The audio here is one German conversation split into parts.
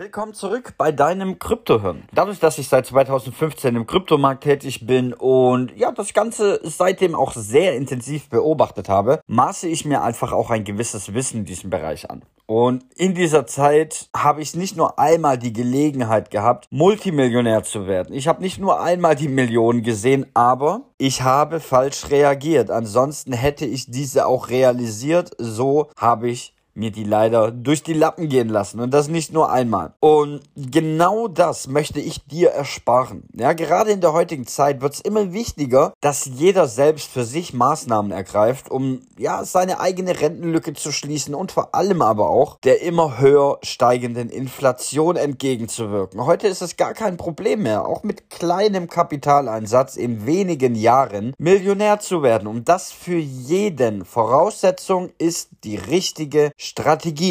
Willkommen zurück bei deinem Kryptohirn. Dadurch, dass ich seit 2015 im Kryptomarkt tätig bin und ja, das Ganze seitdem auch sehr intensiv beobachtet habe, maße ich mir einfach auch ein gewisses Wissen in diesem Bereich an. Und in dieser Zeit habe ich nicht nur einmal die Gelegenheit gehabt, Multimillionär zu werden. Ich habe nicht nur einmal die Millionen gesehen, aber ich habe falsch reagiert. Ansonsten hätte ich diese auch realisiert. So habe ich mir die leider durch die Lappen gehen lassen und das nicht nur einmal. Und genau das möchte ich dir ersparen. Ja, gerade in der heutigen Zeit wird es immer wichtiger, dass jeder selbst für sich Maßnahmen ergreift, um ja seine eigene Rentenlücke zu schließen und vor allem aber auch der immer höher steigenden Inflation entgegenzuwirken. Heute ist es gar kein Problem mehr, auch mit kleinem Kapitaleinsatz in wenigen Jahren Millionär zu werden. Und das für jeden. Voraussetzung ist die richtige Strategie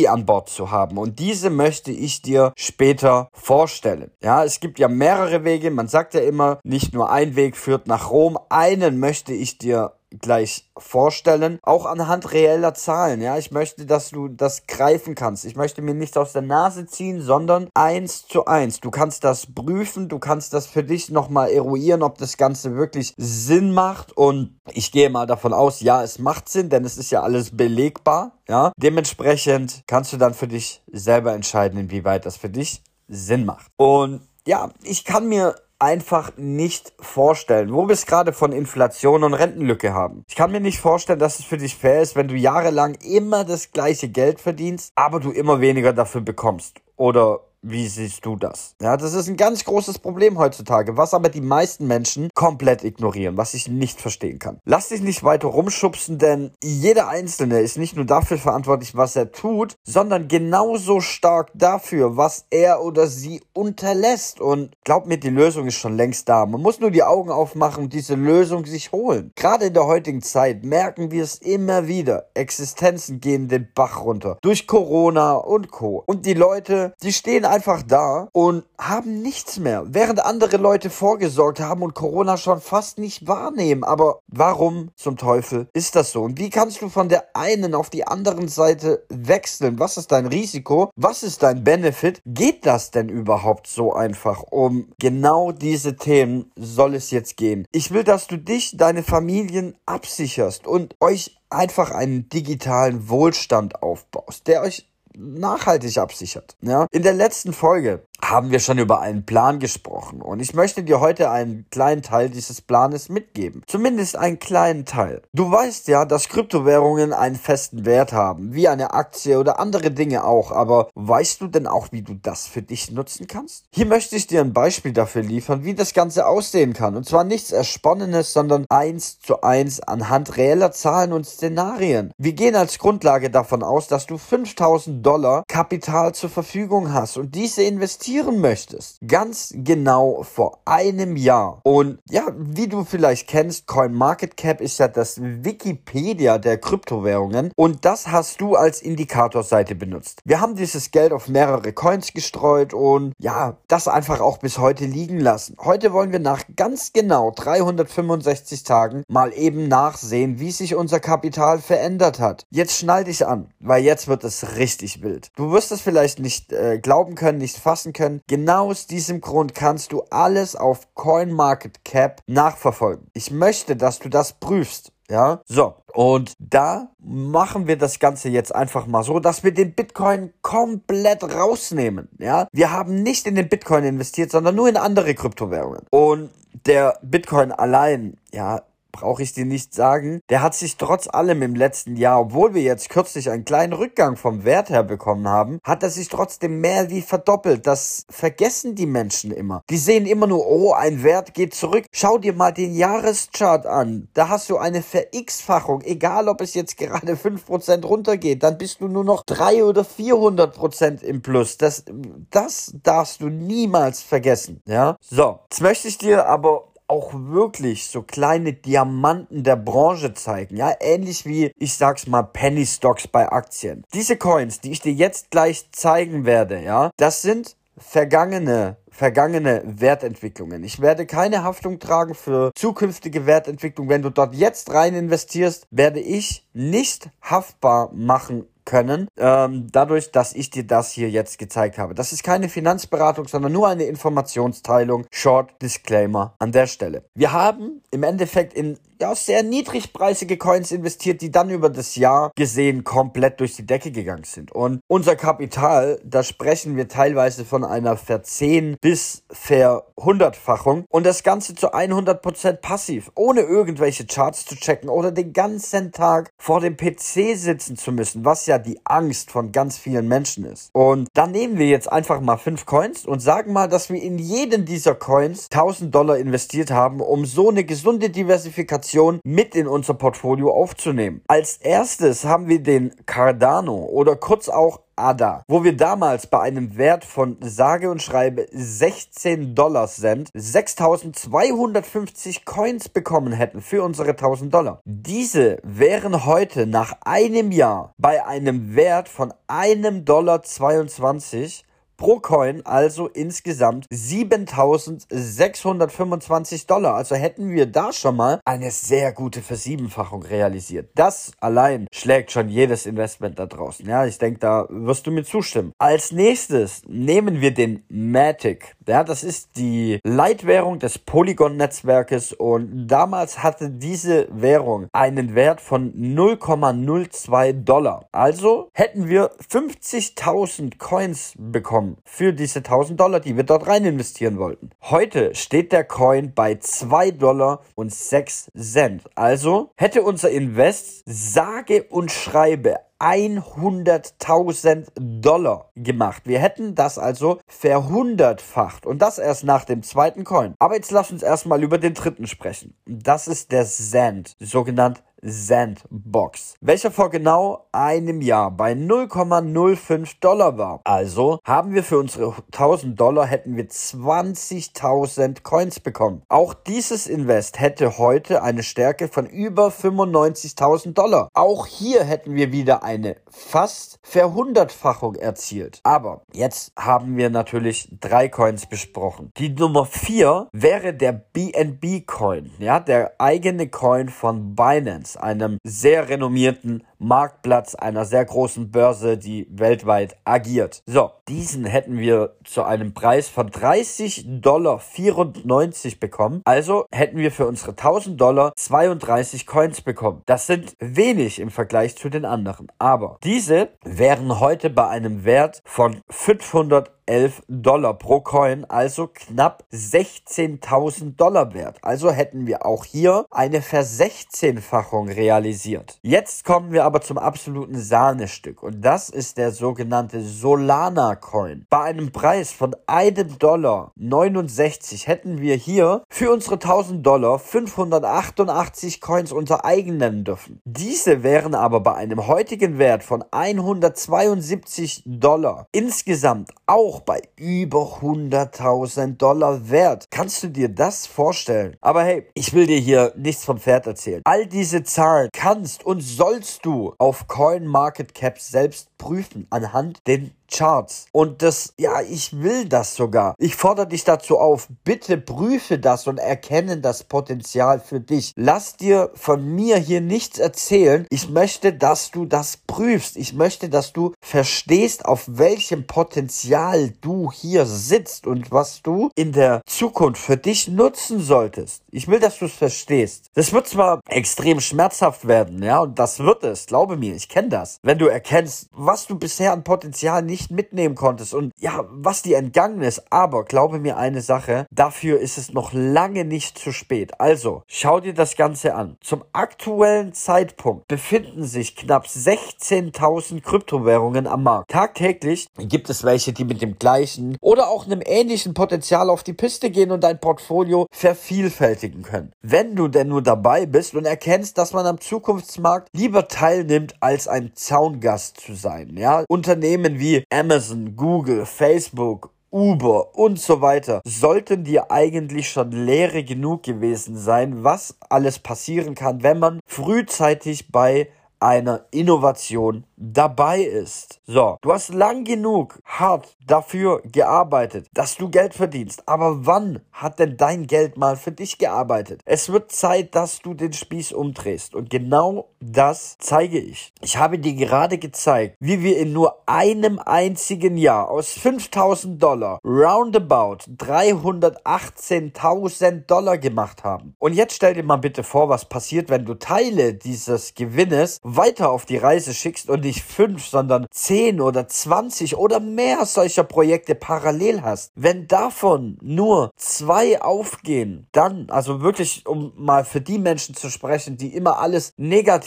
an Bord zu haben. Und diese möchte ich dir später vorstellen. Ja, es gibt ja mehrere Wege. Man sagt ja immer, nicht nur ein Weg führt nach Rom. Einen möchte ich dir gleich vorstellen, auch anhand reeller Zahlen. Ja, ich möchte, dass du das greifen kannst. Ich möchte mir nichts aus der Nase ziehen, sondern eins zu eins. Du kannst das prüfen, du kannst das für dich nochmal eruieren, ob das Ganze wirklich Sinn macht. Und ich gehe mal davon aus, ja, es macht Sinn, denn es ist ja alles belegbar. Ja, dementsprechend kannst du dann für dich selber entscheiden, inwieweit das für dich Sinn macht. Und ja, ich kann mir einfach nicht vorstellen, wo wir es gerade von Inflation und Rentenlücke haben. Ich kann mir nicht vorstellen, dass es für dich fair ist, wenn du jahrelang immer das gleiche Geld verdienst, aber du immer weniger dafür bekommst. Oder wie siehst du das? Ja, das ist ein ganz großes Problem heutzutage, was aber die meisten Menschen komplett ignorieren, was ich nicht verstehen kann. Lass dich nicht weiter rumschubsen, denn jeder Einzelne ist nicht nur dafür verantwortlich, was er tut, sondern genauso stark dafür, was er oder sie unterlässt. Und glaub mir, die Lösung ist schon längst da. Man muss nur die Augen aufmachen und diese Lösung sich holen. Gerade in der heutigen Zeit merken wir es immer wieder. Existenzen gehen den Bach runter. Durch Corona und Co. Und die Leute, die stehen einfach da und haben nichts mehr, während andere Leute vorgesorgt haben und Corona schon fast nicht wahrnehmen. Aber warum zum Teufel ist das so? Und wie kannst du von der einen auf die anderen Seite wechseln? Was ist dein Risiko? Was ist dein Benefit? Geht das denn überhaupt so einfach? Um genau diese Themen soll es jetzt gehen. Ich will, dass du dich, deine Familien absicherst und euch einfach einen digitalen Wohlstand aufbaust, der euch nachhaltig absichert. Ja? In der letzten Folge haben wir schon über einen Plan gesprochen und ich möchte dir heute einen kleinen Teil dieses Planes mitgeben. Zumindest einen kleinen Teil. Du weißt ja, dass Kryptowährungen einen festen Wert haben, wie eine Aktie oder andere Dinge auch, aber weißt du denn auch, wie du das für dich nutzen kannst? Hier möchte ich dir ein Beispiel dafür liefern, wie das Ganze aussehen kann und zwar nichts Ersponnenes, sondern eins zu eins anhand reeller Zahlen und Szenarien. Wir gehen als Grundlage davon aus, dass du 5000 Dollar Kapital zur Verfügung hast und diese investieren investieren möchtest. Ganz genau vor einem Jahr. Und ja, wie du vielleicht kennst, CoinMarketCap ist ja das Wikipedia der Kryptowährungen und das hast du als Indikatorseite benutzt. Wir haben dieses Geld auf mehrere Coins gestreut und ja, das einfach auch bis heute liegen lassen. Heute wollen wir nach ganz genau 365 Tagen mal eben nachsehen, wie sich unser Kapital verändert hat. Jetzt schnall dich an, weil jetzt wird es richtig wild. Du wirst es vielleicht nicht äh, glauben können, nicht fassen können können. Genau aus diesem Grund kannst du alles auf CoinMarketCap nachverfolgen. Ich möchte, dass du das prüfst. Ja, so. Und da machen wir das Ganze jetzt einfach mal so, dass wir den Bitcoin komplett rausnehmen. Ja, wir haben nicht in den Bitcoin investiert, sondern nur in andere Kryptowährungen. Und der Bitcoin allein, ja, brauche ich dir nicht sagen, der hat sich trotz allem im letzten Jahr, obwohl wir jetzt kürzlich einen kleinen Rückgang vom Wert her bekommen haben, hat er sich trotzdem mehr wie verdoppelt. Das vergessen die Menschen immer. Die sehen immer nur, oh, ein Wert geht zurück. Schau dir mal den Jahreschart an. Da hast du eine Ver-X-Fachung. Egal, ob es jetzt gerade 5% runtergeht, dann bist du nur noch 3 oder 400% im Plus. Das, das darfst du niemals vergessen. Ja? So, jetzt möchte ich dir aber auch wirklich so kleine Diamanten der Branche zeigen, ja, ähnlich wie, ich sag's mal, Penny Stocks bei Aktien. Diese Coins, die ich dir jetzt gleich zeigen werde, ja, das sind vergangene vergangene Wertentwicklungen. Ich werde keine Haftung tragen für zukünftige Wertentwicklung. Wenn du dort jetzt rein investierst, werde ich nicht haftbar machen können, ähm, dadurch, dass ich dir das hier jetzt gezeigt habe. Das ist keine Finanzberatung, sondern nur eine Informationsteilung. Short Disclaimer an der Stelle. Wir haben im Endeffekt in ja, sehr niedrigpreisige Coins investiert, die dann über das Jahr gesehen komplett durch die Decke gegangen sind. Und unser Kapital, da sprechen wir teilweise von einer Verzehn- bis Verhundertfachung und das Ganze zu 100% passiv, ohne irgendwelche Charts zu checken oder den ganzen Tag vor dem PC sitzen zu müssen, was ja die Angst von ganz vielen Menschen ist. Und dann nehmen wir jetzt einfach mal fünf Coins und sagen mal, dass wir in jeden dieser Coins 1000 Dollar investiert haben, um so eine gesunde Diversifikation mit in unser Portfolio aufzunehmen. Als erstes haben wir den Cardano oder kurz auch ADA, wo wir damals bei einem Wert von sage und schreibe 16 Dollar Cent 6250 Coins bekommen hätten für unsere 1000 Dollar. Diese wären heute nach einem Jahr bei einem Wert von einem Dollar 22 pro Coin also insgesamt 7625 Dollar. Also hätten wir da schon mal eine sehr gute Versiebenfachung realisiert. Das allein schlägt schon jedes Investment da draußen. Ja, ich denke, da wirst du mir zustimmen. Als nächstes nehmen wir den Matic. Ja, das ist die Leitwährung des Polygon-Netzwerkes und damals hatte diese Währung einen Wert von 0,02 Dollar. Also hätten wir 50.000 Coins bekommen für diese 1000 Dollar, die wir dort rein investieren wollten. Heute steht der Coin bei 2 Dollar und 6 Cent. Also hätte unser Invest sage und schreibe 100.000 Dollar gemacht. Wir hätten das also verhundertfacht und das erst nach dem zweiten Coin. Aber jetzt lass uns erstmal über den dritten sprechen. Das ist der Sand, sogenannt Sandbox, welcher vor genau einem Jahr bei 0,05 Dollar war. Also haben wir für unsere 1000 Dollar hätten wir 20.000 Coins bekommen. Auch dieses Invest hätte heute eine Stärke von über 95.000 Dollar. Auch hier hätten wir wieder eine fast Verhundertfachung erzielt. Aber jetzt haben wir natürlich drei Coins besprochen. Die Nummer vier wäre der BNB Coin, ja, der eigene Coin von Binance. Einem sehr renommierten Marktplatz einer sehr großen Börse, die weltweit agiert. So, diesen hätten wir zu einem Preis von 30,94 Dollar bekommen. Also hätten wir für unsere 1000 Dollar 32 Coins bekommen. Das sind wenig im Vergleich zu den anderen. Aber diese wären heute bei einem Wert von 500 11 Dollar pro Coin, also knapp 16.000 Dollar wert. Also hätten wir auch hier eine Versechzehnfachung realisiert. Jetzt kommen wir aber zum absoluten Sahnestück und das ist der sogenannte Solana Coin. Bei einem Preis von einem Dollar 69 hätten wir hier für unsere 1000 Dollar 588 Coins unter eigen nennen dürfen. Diese wären aber bei einem heutigen Wert von 172 Dollar insgesamt auch auch bei über 100.000 Dollar wert. Kannst du dir das vorstellen? Aber hey, ich will dir hier nichts vom Pferd erzählen. All diese Zahlen kannst und sollst du auf CoinMarketCap selbst prüfen anhand den Charts. Und das, ja, ich will das sogar. Ich fordere dich dazu auf, bitte prüfe das und erkenne das Potenzial für dich. Lass dir von mir hier nichts erzählen. Ich möchte, dass du das prüfst. Ich möchte, dass du verstehst, auf welchem Potenzial du hier sitzt und was du in der Zukunft für dich nutzen solltest. Ich will, dass du es verstehst. Das wird zwar extrem schmerzhaft werden, ja, und das wird es, glaube mir, ich kenne das. Wenn du erkennst, was du bisher an Potenzial nicht mitnehmen konntest und ja, was dir entgangen ist. Aber glaube mir eine Sache, dafür ist es noch lange nicht zu spät. Also, schau dir das Ganze an. Zum aktuellen Zeitpunkt befinden sich knapp 16.000 Kryptowährungen am Markt. Tagtäglich gibt es welche, die mit dem gleichen oder auch einem ähnlichen Potenzial auf die Piste gehen und dein Portfolio vervielfältigen können. Wenn du denn nur dabei bist und erkennst, dass man am Zukunftsmarkt lieber teilnimmt, als ein Zaungast zu sein, ja, Unternehmen wie Amazon, Google, Facebook, Uber und so weiter sollten dir eigentlich schon Lehre genug gewesen sein, was alles passieren kann, wenn man frühzeitig bei einer Innovation dabei ist. So, du hast lang genug hart dafür gearbeitet, dass du Geld verdienst. Aber wann hat denn dein Geld mal für dich gearbeitet? Es wird Zeit, dass du den Spieß umdrehst. Und genau das zeige ich. Ich habe dir gerade gezeigt, wie wir in nur einem einzigen Jahr aus 5000 Dollar roundabout 318.000 Dollar gemacht haben. Und jetzt stell dir mal bitte vor, was passiert, wenn du Teile dieses Gewinnes weiter auf die Reise schickst und nicht fünf, sondern zehn oder zwanzig oder mehr solcher Projekte parallel hast. Wenn davon nur zwei aufgehen, dann, also wirklich, um mal für die Menschen zu sprechen, die immer alles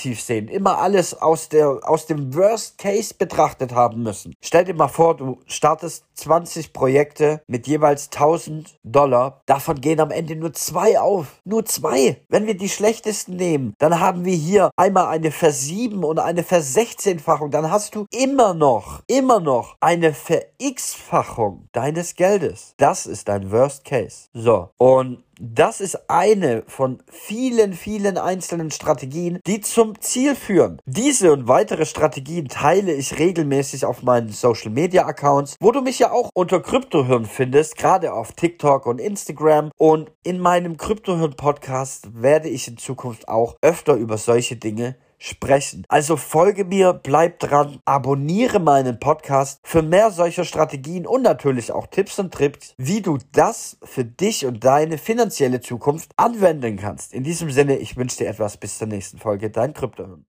negativ sehen, immer alles aus der, aus dem Worst Case betrachtet haben müssen. Stell dir mal vor, du startest 20 Projekte mit jeweils 1000 Dollar. Davon gehen am Ende nur zwei auf. Nur zwei. Wenn wir die schlechtesten nehmen, dann haben wir hier einmal eine Versieben und eine Versechzehnfachung. Dann hast du immer noch, immer noch eine Ver-X-Fachung deines Geldes. Das ist dein Worst Case. So. Und das ist eine von vielen, vielen einzelnen Strategien, die zum Ziel führen. Diese und weitere Strategien teile ich regelmäßig auf meinen Social Media Accounts, wo du mich ja auch unter Kryptohirn findest, gerade auf TikTok und Instagram. Und in meinem Kryptohirn Podcast werde ich in Zukunft auch öfter über solche Dinge sprechen. Also folge mir, bleib dran, abonniere meinen Podcast für mehr solcher Strategien und natürlich auch Tipps und Tricks, wie du das für dich und deine finanzielle Zukunft anwenden kannst. In diesem Sinne, ich wünsche dir etwas bis zur nächsten Folge, dein Kryptohirn.